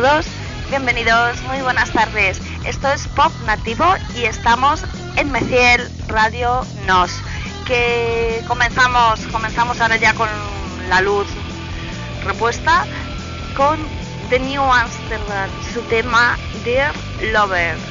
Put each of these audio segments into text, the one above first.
todos, bienvenidos, muy buenas tardes. Esto es Pop Nativo y estamos en Meciel Radio Nos. Que comenzamos, comenzamos ahora ya con la luz repuesta con The New Amsterdam, su tema Dear Lover.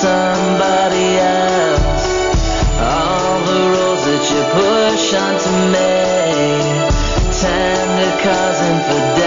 Somebody else. All the rules that you push onto me tend to cause infidelity.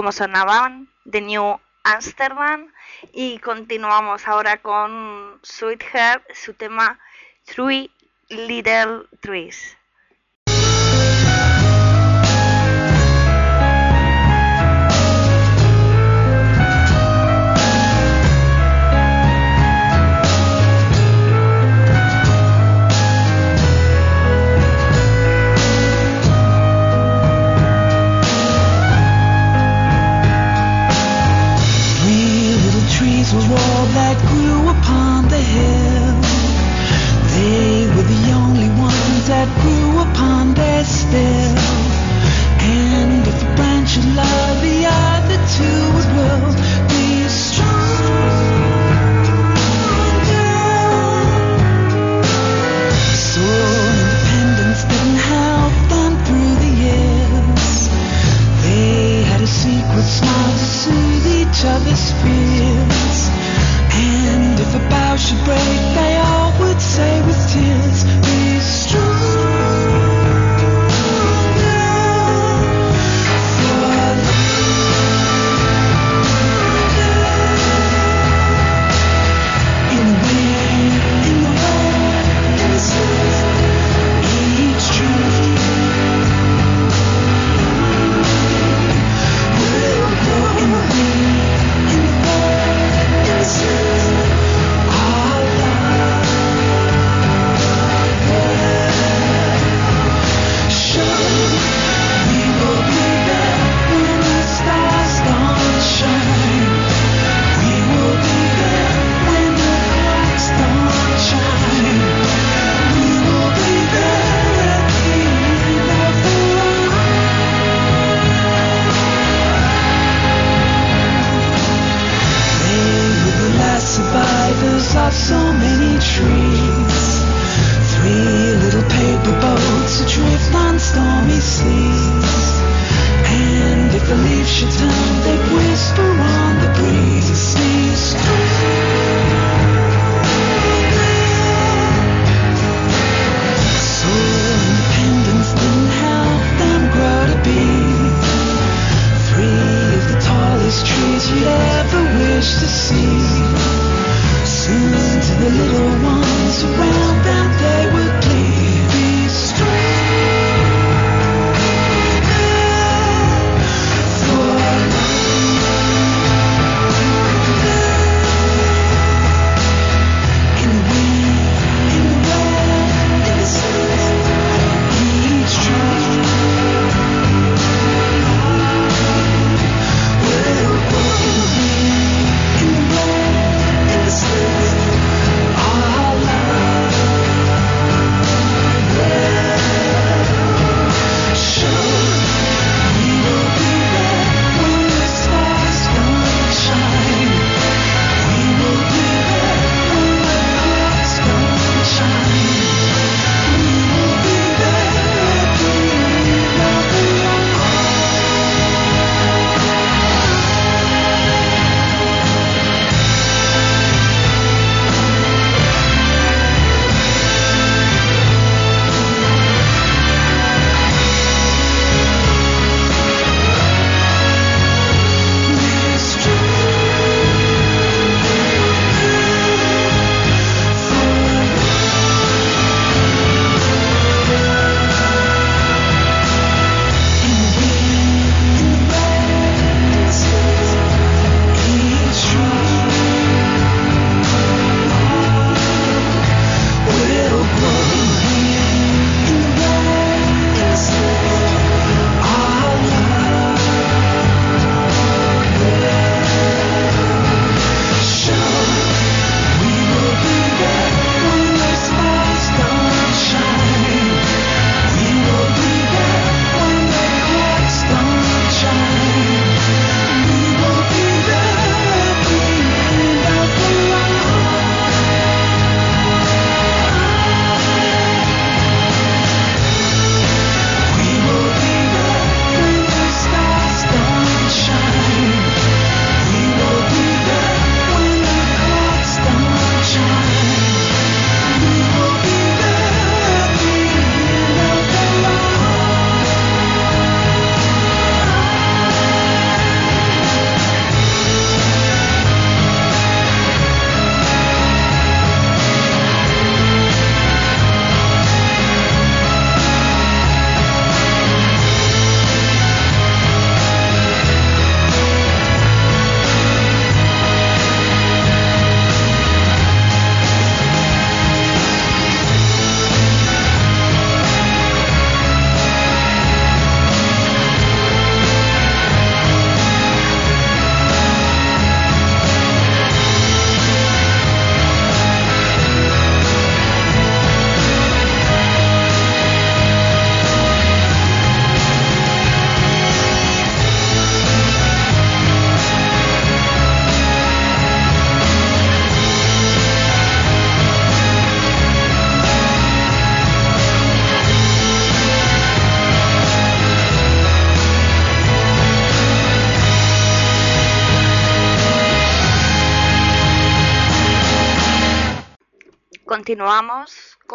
Como sonaban The New Amsterdam y continuamos ahora con Sweetheart, su tema Three Little Trees.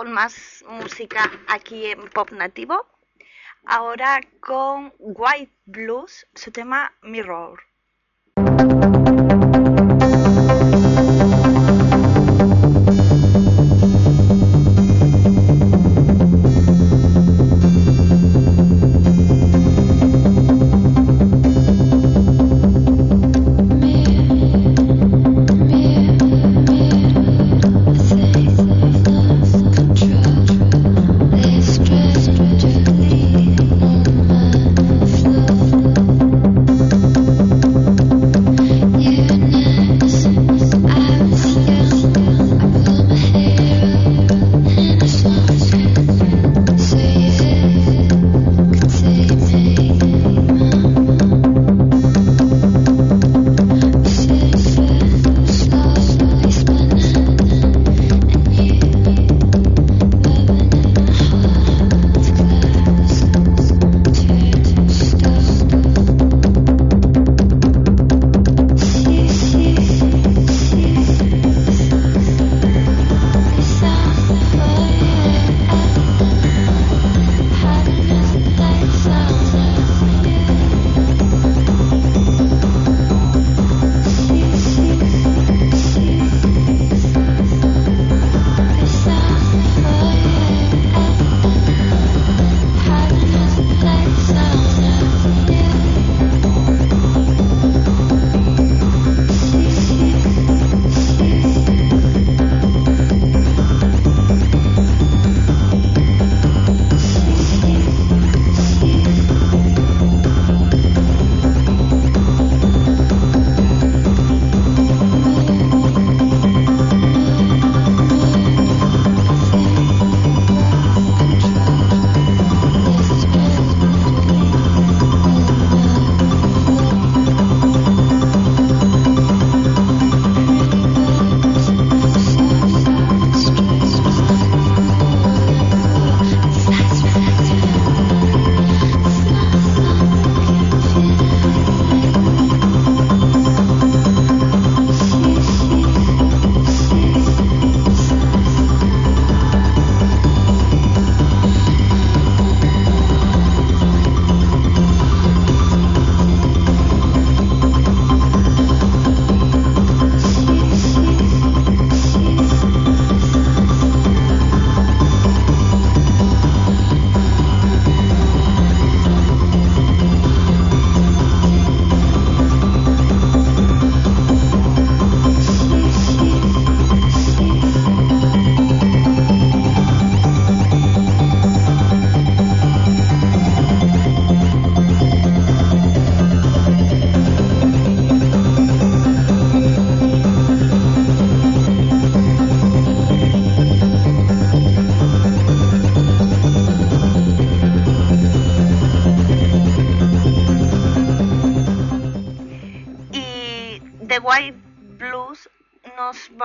Más música aquí en Pop Nativo. Ahora con White Blues, su tema Mirror.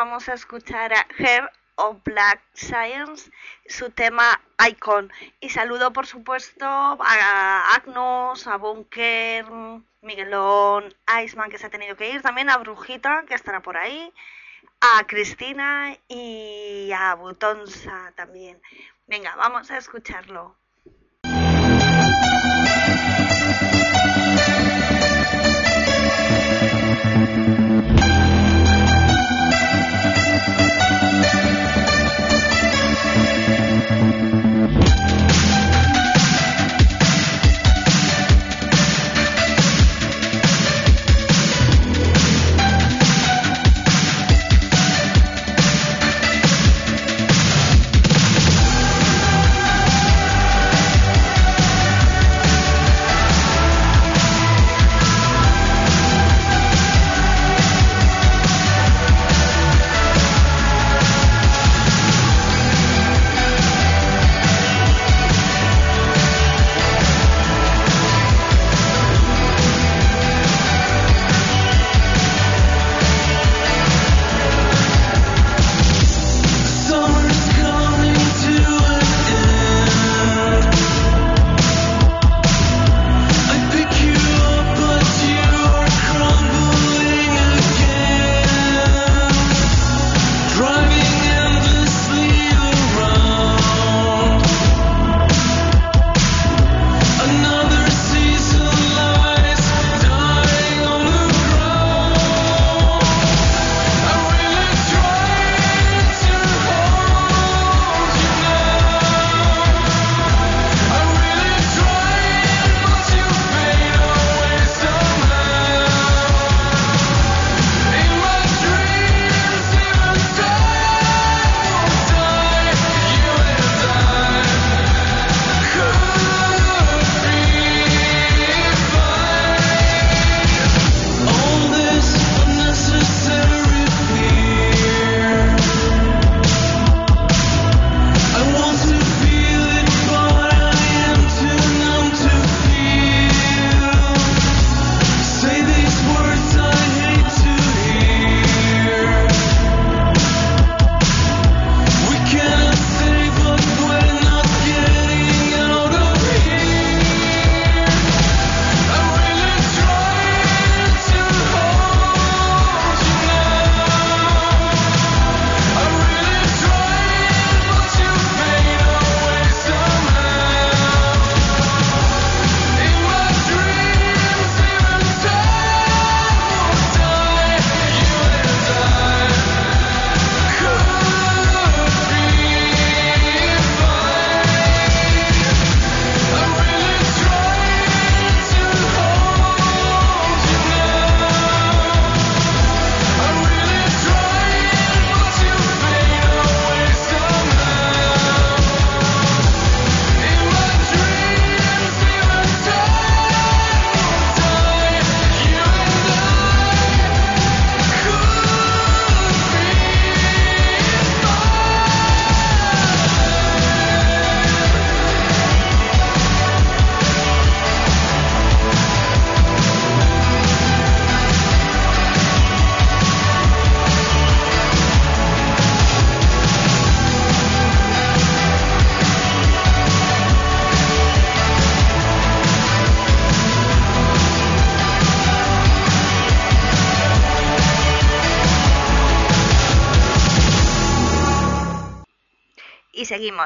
Vamos a escuchar a Hair of Black Science, su tema Icon. Y saludo, por supuesto, a Agnos, a Bunker, Miguelón, Iceman, que se ha tenido que ir, también a Brujita, que estará por ahí, a Cristina y a Butonsa también. Venga, vamos a escucharlo.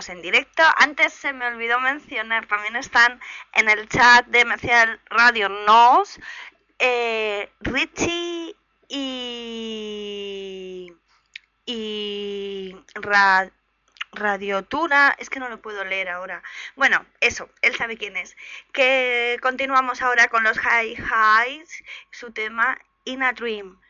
En directo. Antes se me olvidó mencionar, también están en el chat de Mecial Radio Nos, eh, Richie y... y... Ra- Radiotura, es que no lo puedo leer ahora. Bueno, eso, él sabe quién es. Que continuamos ahora con los High Highs, su tema In a Dream.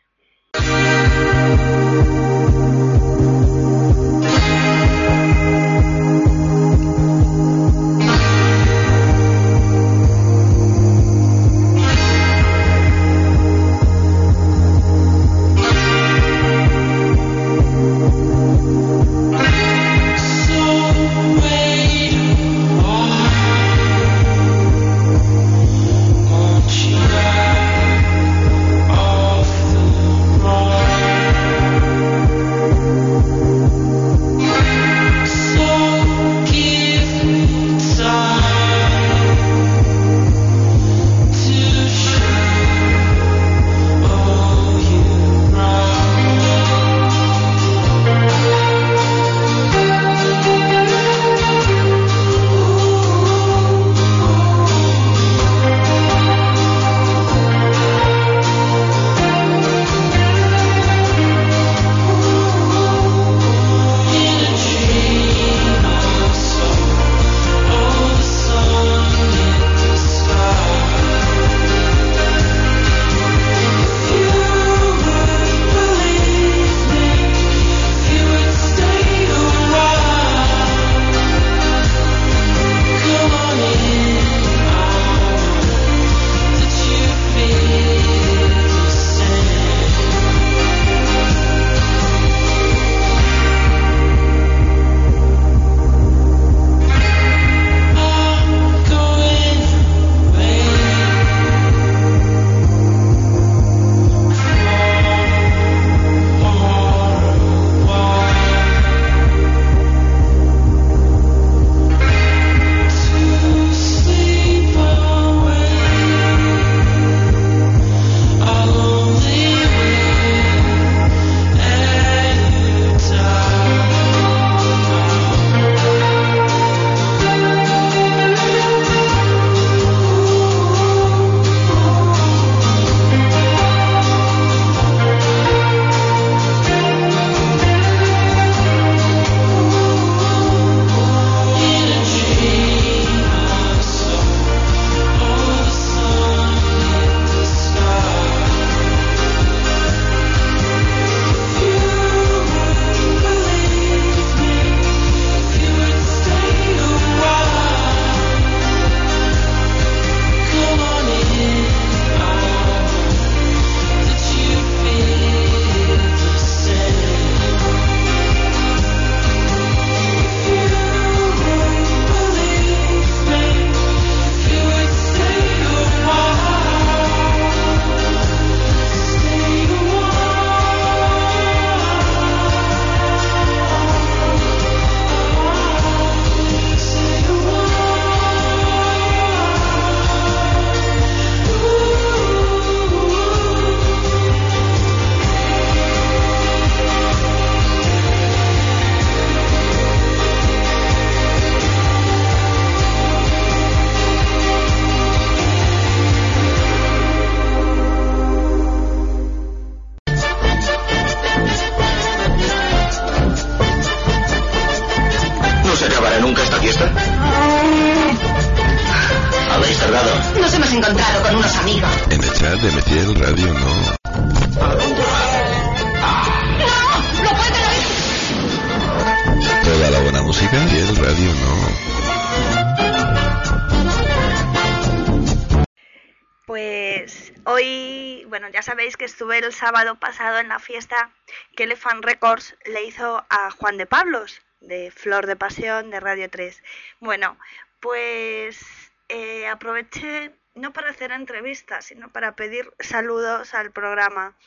Ya sabéis que estuve el sábado pasado en la fiesta que Elephant Records le hizo a Juan de Pablos, de Flor de Pasión, de Radio 3. Bueno, pues eh, aproveché no para hacer entrevistas, sino para pedir saludos al programa.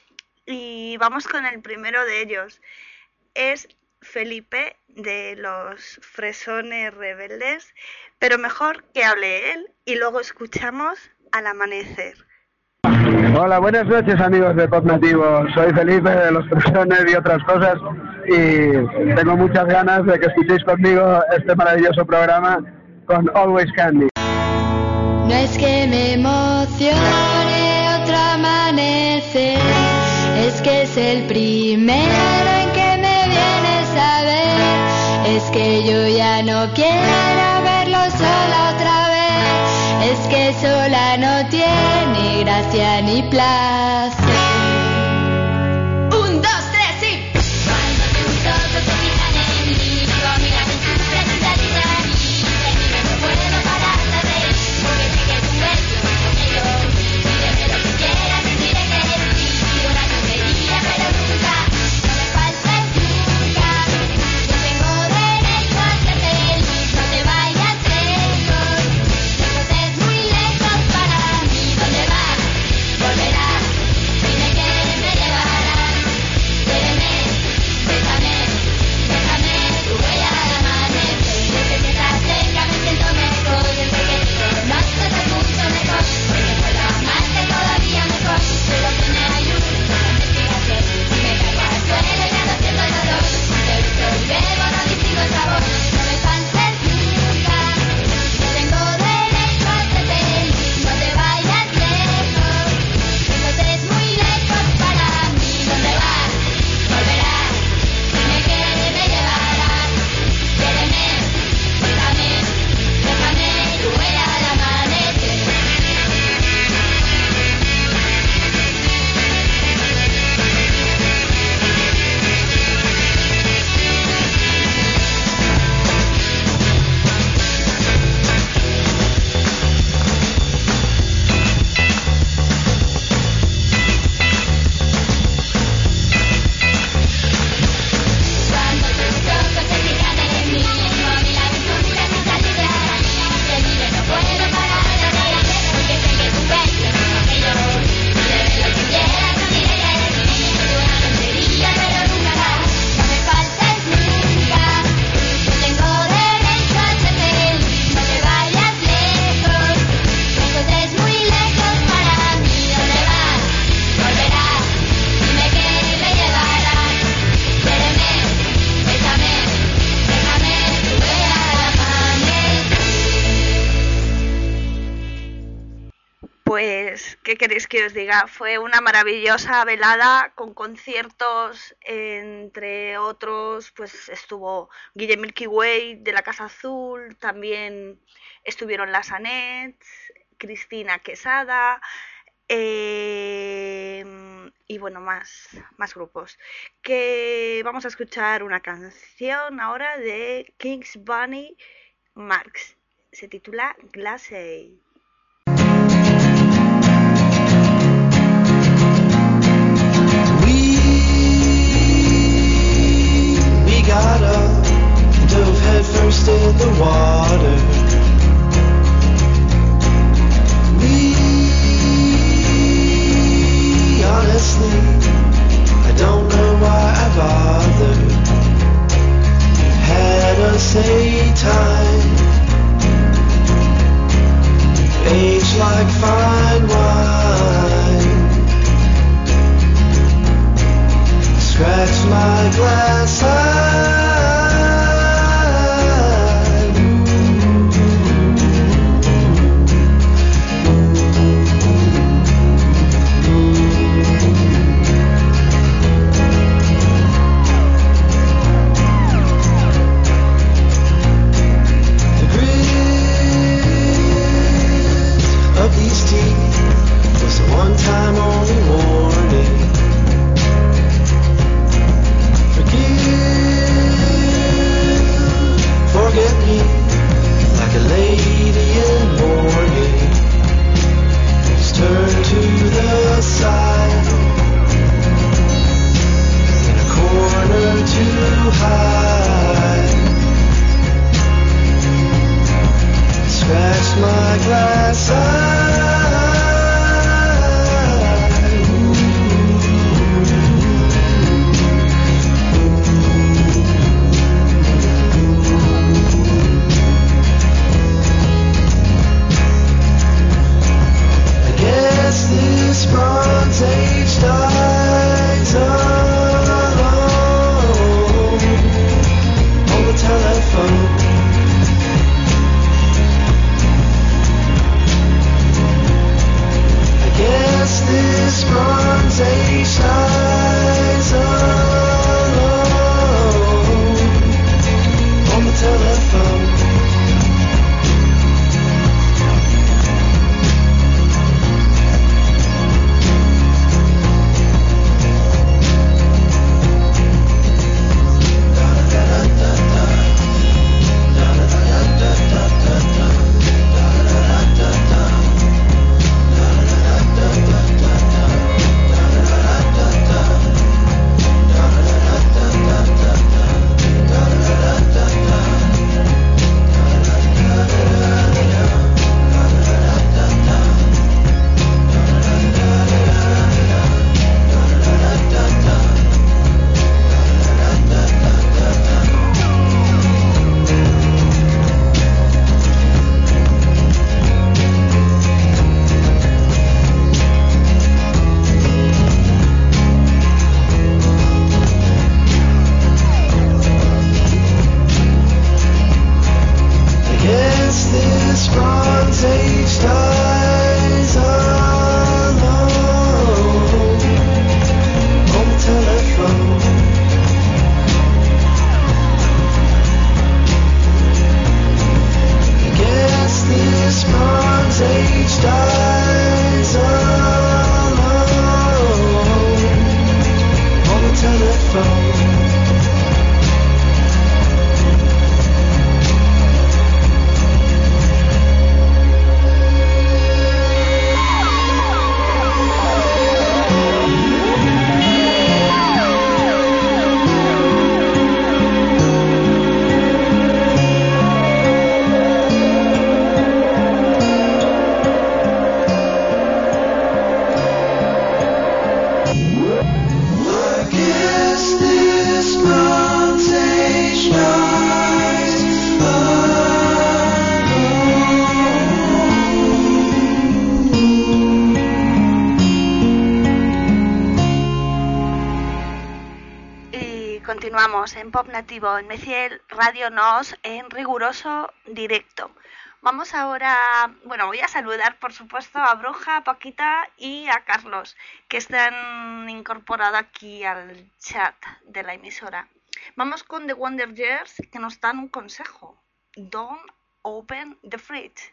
Y vamos con el primero de ellos. Es Felipe de los Fresones Rebeldes, pero mejor que hable él y luego escuchamos al amanecer. Hola, buenas noches amigos de Pop Nativo. Soy Felipe de Los Presones y otras cosas y tengo muchas ganas de que escuchéis conmigo este maravilloso programa con Always Candy. No es que me emocione otro amanecer, es que es el primero en que me vienes a ver, es que yo ya no quiero verlo sola otra vez, es que sola no tiene Tatiani Plat. os diga, fue una maravillosa velada con conciertos, entre otros, pues estuvo Guille Milky Way de la Casa Azul, también estuvieron las Anets, Cristina Quesada, em, y bueno, más, más grupos. Que vamos a escuchar una canción ahora de Kings Bunny Marx. Se titula Glassy. got up, dove headfirst in the water. Me, honestly educativo en Meciel Radio Nos en riguroso directo. Vamos ahora, bueno, voy a saludar por supuesto a Bruja, a Paquita y a Carlos, que están incorporados aquí al chat de la emisora. Vamos con The Wonder Years, que nos dan un consejo. Don't open the fridge.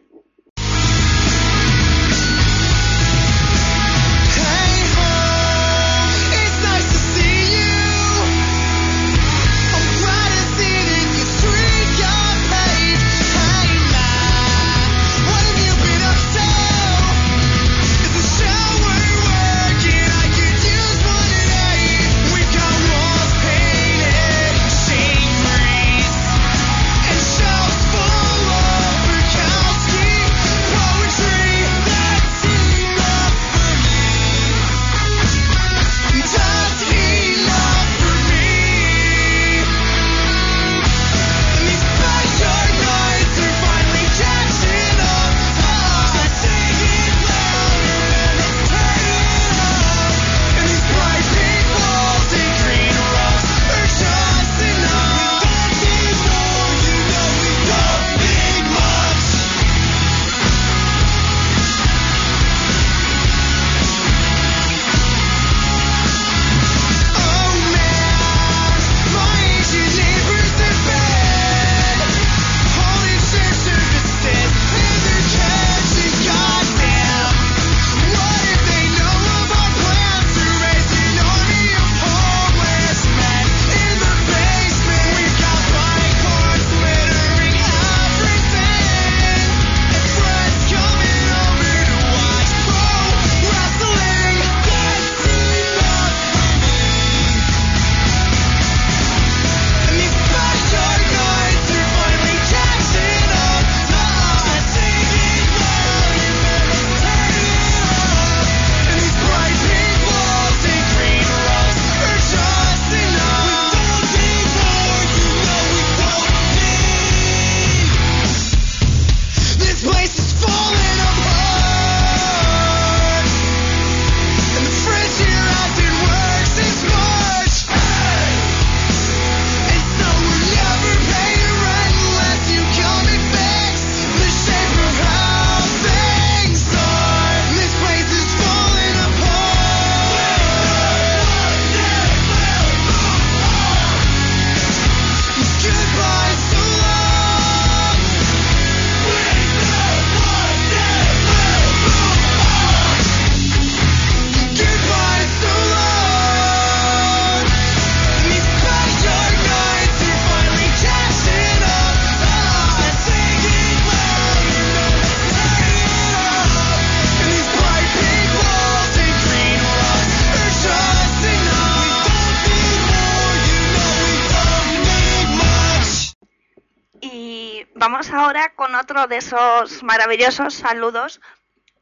con otro de esos maravillosos saludos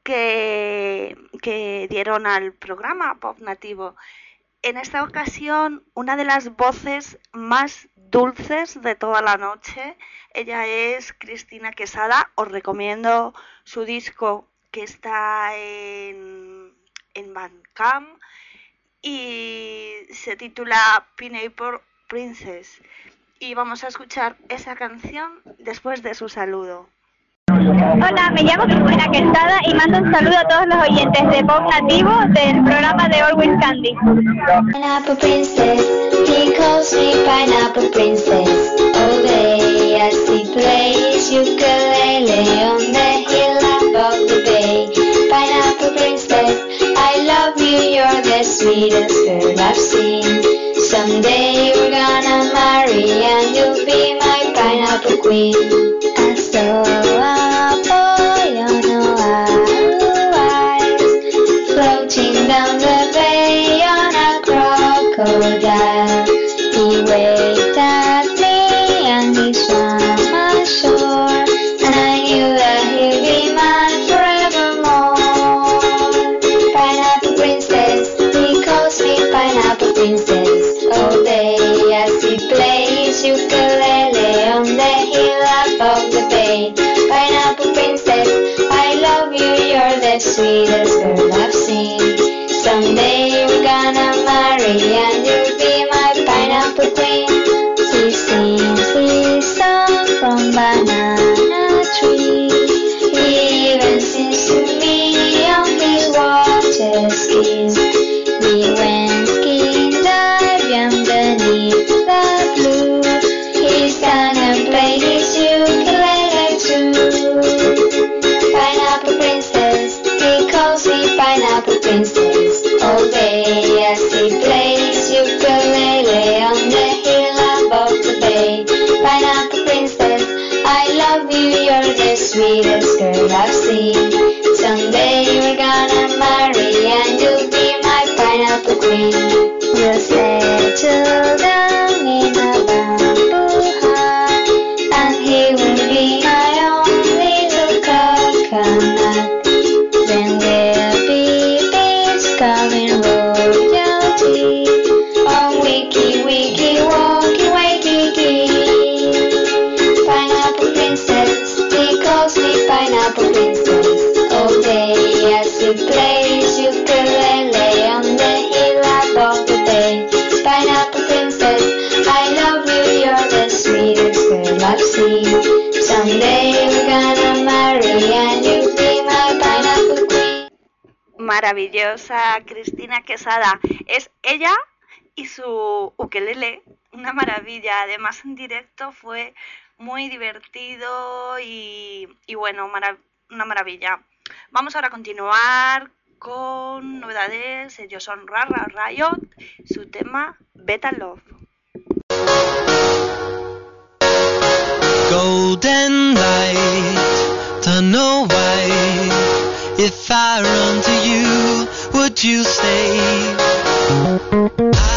que, dieron al programa Pop Nativo. En esta ocasión, una de las voces más dulces de toda la noche, ella es Cristina Quesada. Os recomiendo su disco que está en, en Bandcamp y se titula Pineapple Princess y vamos a escuchar esa canción después de su saludo. Hola, me llamo Cristina Quesada y mando un saludo a todos los oyentes de Pop Nativo del programa de Always Candy. Pineapple Princess, he calls me Pineapple Princess. All day as he plays ukulele on the hill above the bay. Pineapple Princess, I love you, you're the sweetest girl I've seen. Someday And you'll be my pineapple queen. Maravillosa Cristina Quesada. Es ella y su ukelele. Una maravilla. Además en directo fue muy divertido y, bueno, una maravilla. Vamos ahora a continuar con novedades. Ellos son Rara Riot, su tema Beta Love. If I run to you, would you stay? I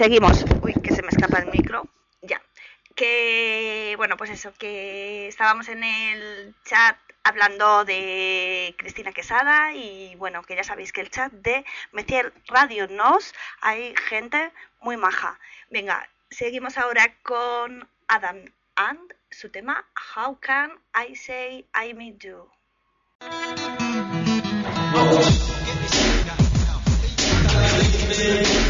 seguimos. Uy, que se me escapa el micro. Ya. Que, bueno, pues eso, que estábamos en el chat hablando de Cristina Quesada y bueno, que ya sabéis que el chat de Meciel Radio Nos hay gente muy maja. Venga, seguimos ahora con Adam and su tema How Can I Say I Meet You. How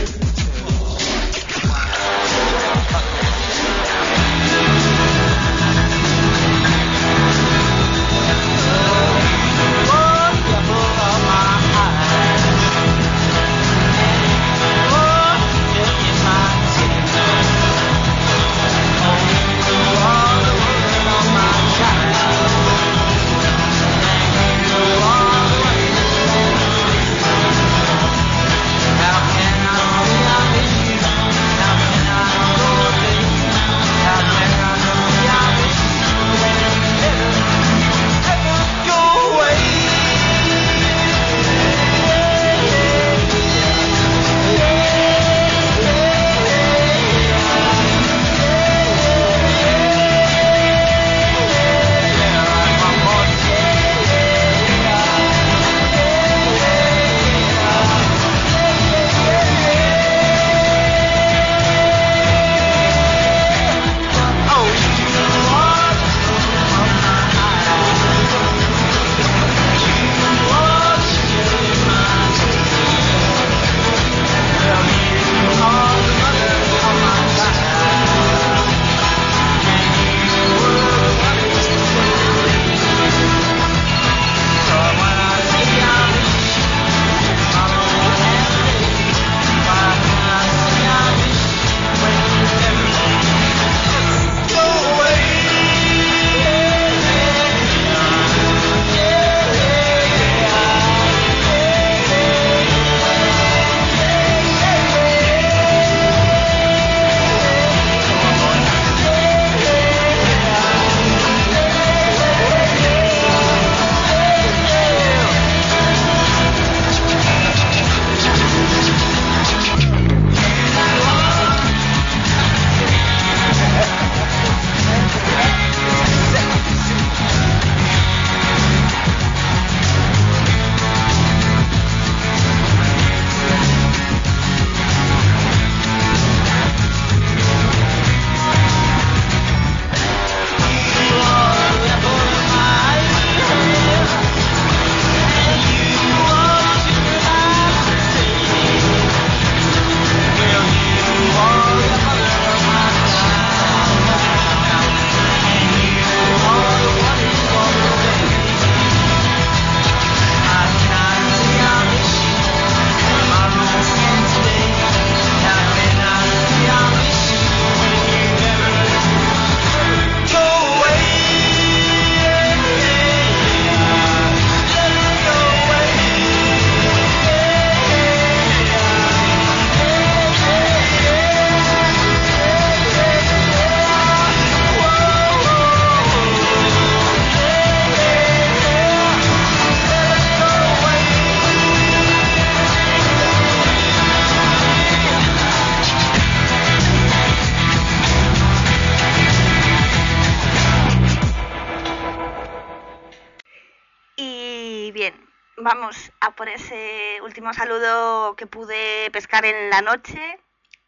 saludo que pude pescar en la noche.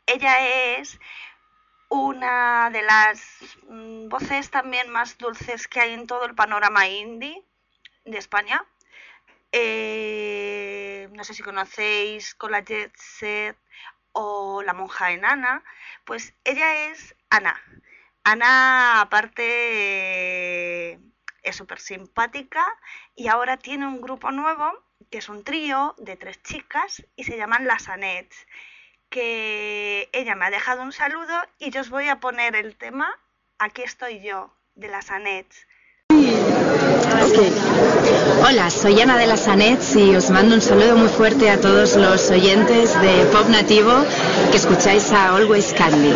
Ella es una de las mm, voces también más dulces que hay en todo el panorama indie de España. Eh, no sé si conocéis con la Jet Set o la monja enana. Pues ella es Ana. Ana, aparte, eh, es súper simpática y ahora tiene un grupo nuevo que es un trío de tres chicas y se llaman las Anets que ella me ha dejado un saludo y yo os voy a poner el tema Aquí estoy yo, de las Anets. Hola, soy Ana de las Anets y os mando un saludo muy fuerte a todos los oyentes de Pop Nativo que escucháis a Always Candy.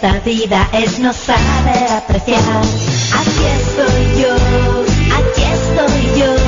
Esta vida es no saber apreciar. Aquí estoy yo, aquí estoy yo,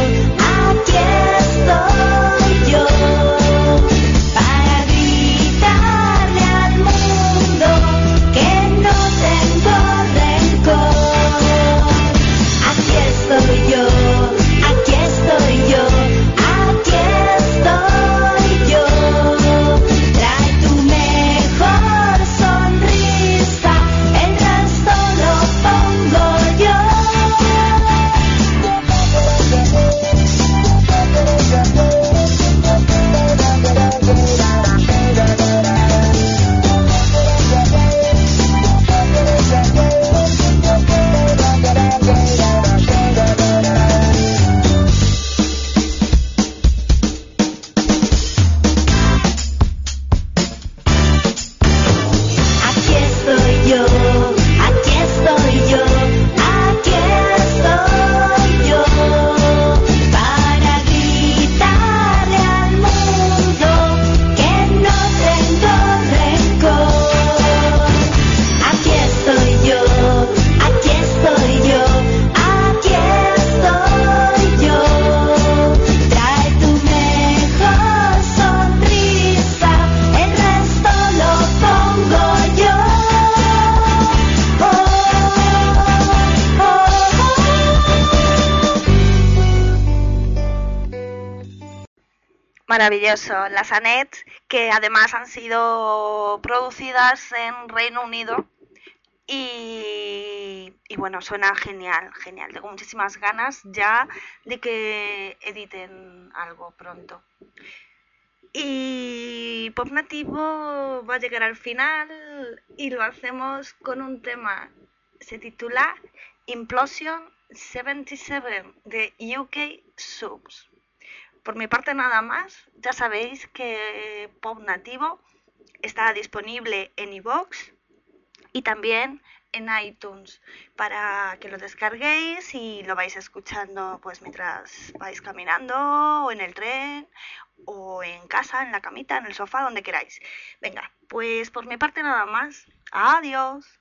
Maravilloso. Las Anets, que además han sido producidas en Reino Unido. Y, y bueno, suena genial, genial. Tengo muchísimas ganas ya de que editen algo pronto. Y Pop Nativo va a llegar al final y lo hacemos con un tema. Se titula Implosion 77 de UK Subs. Por mi parte nada más, ya sabéis que Pop Nativo está disponible en iVoox y también en iTunes para que lo descarguéis y lo vais escuchando pues mientras vais caminando o en el tren o en casa, en la camita, en el sofá, donde queráis. Venga, pues por mi parte nada más. Adiós.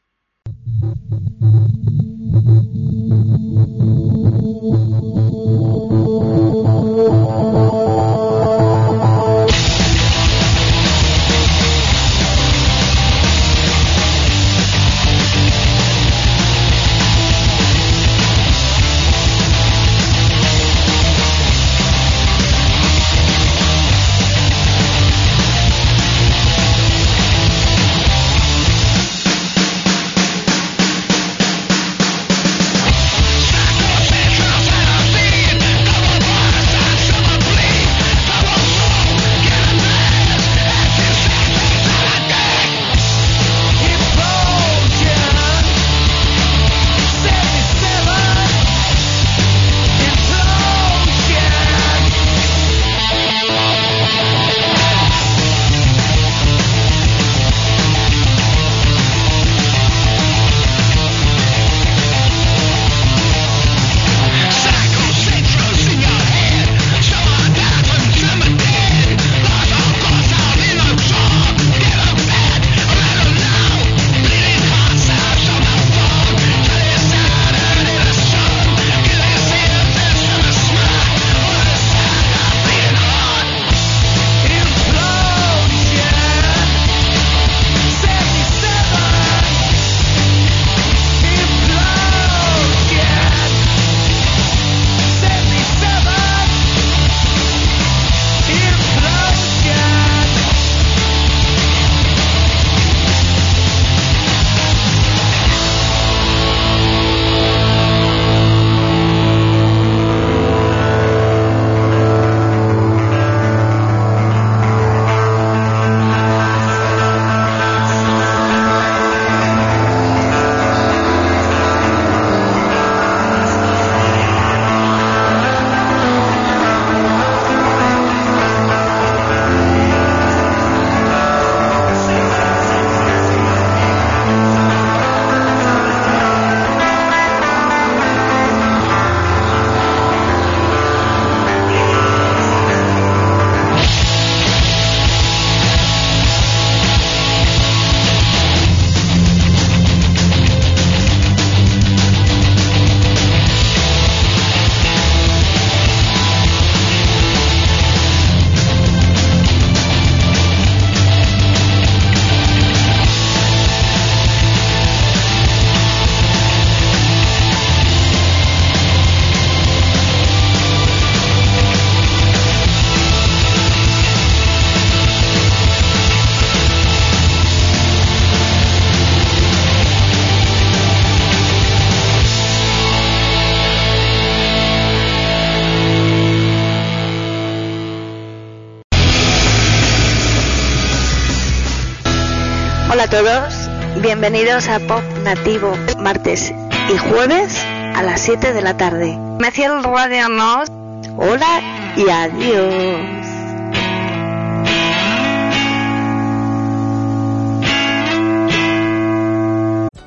Bienvenidos a Pop Nativo, martes y jueves a las 7 de la tarde. Meciel Radio Nos, hola y adiós.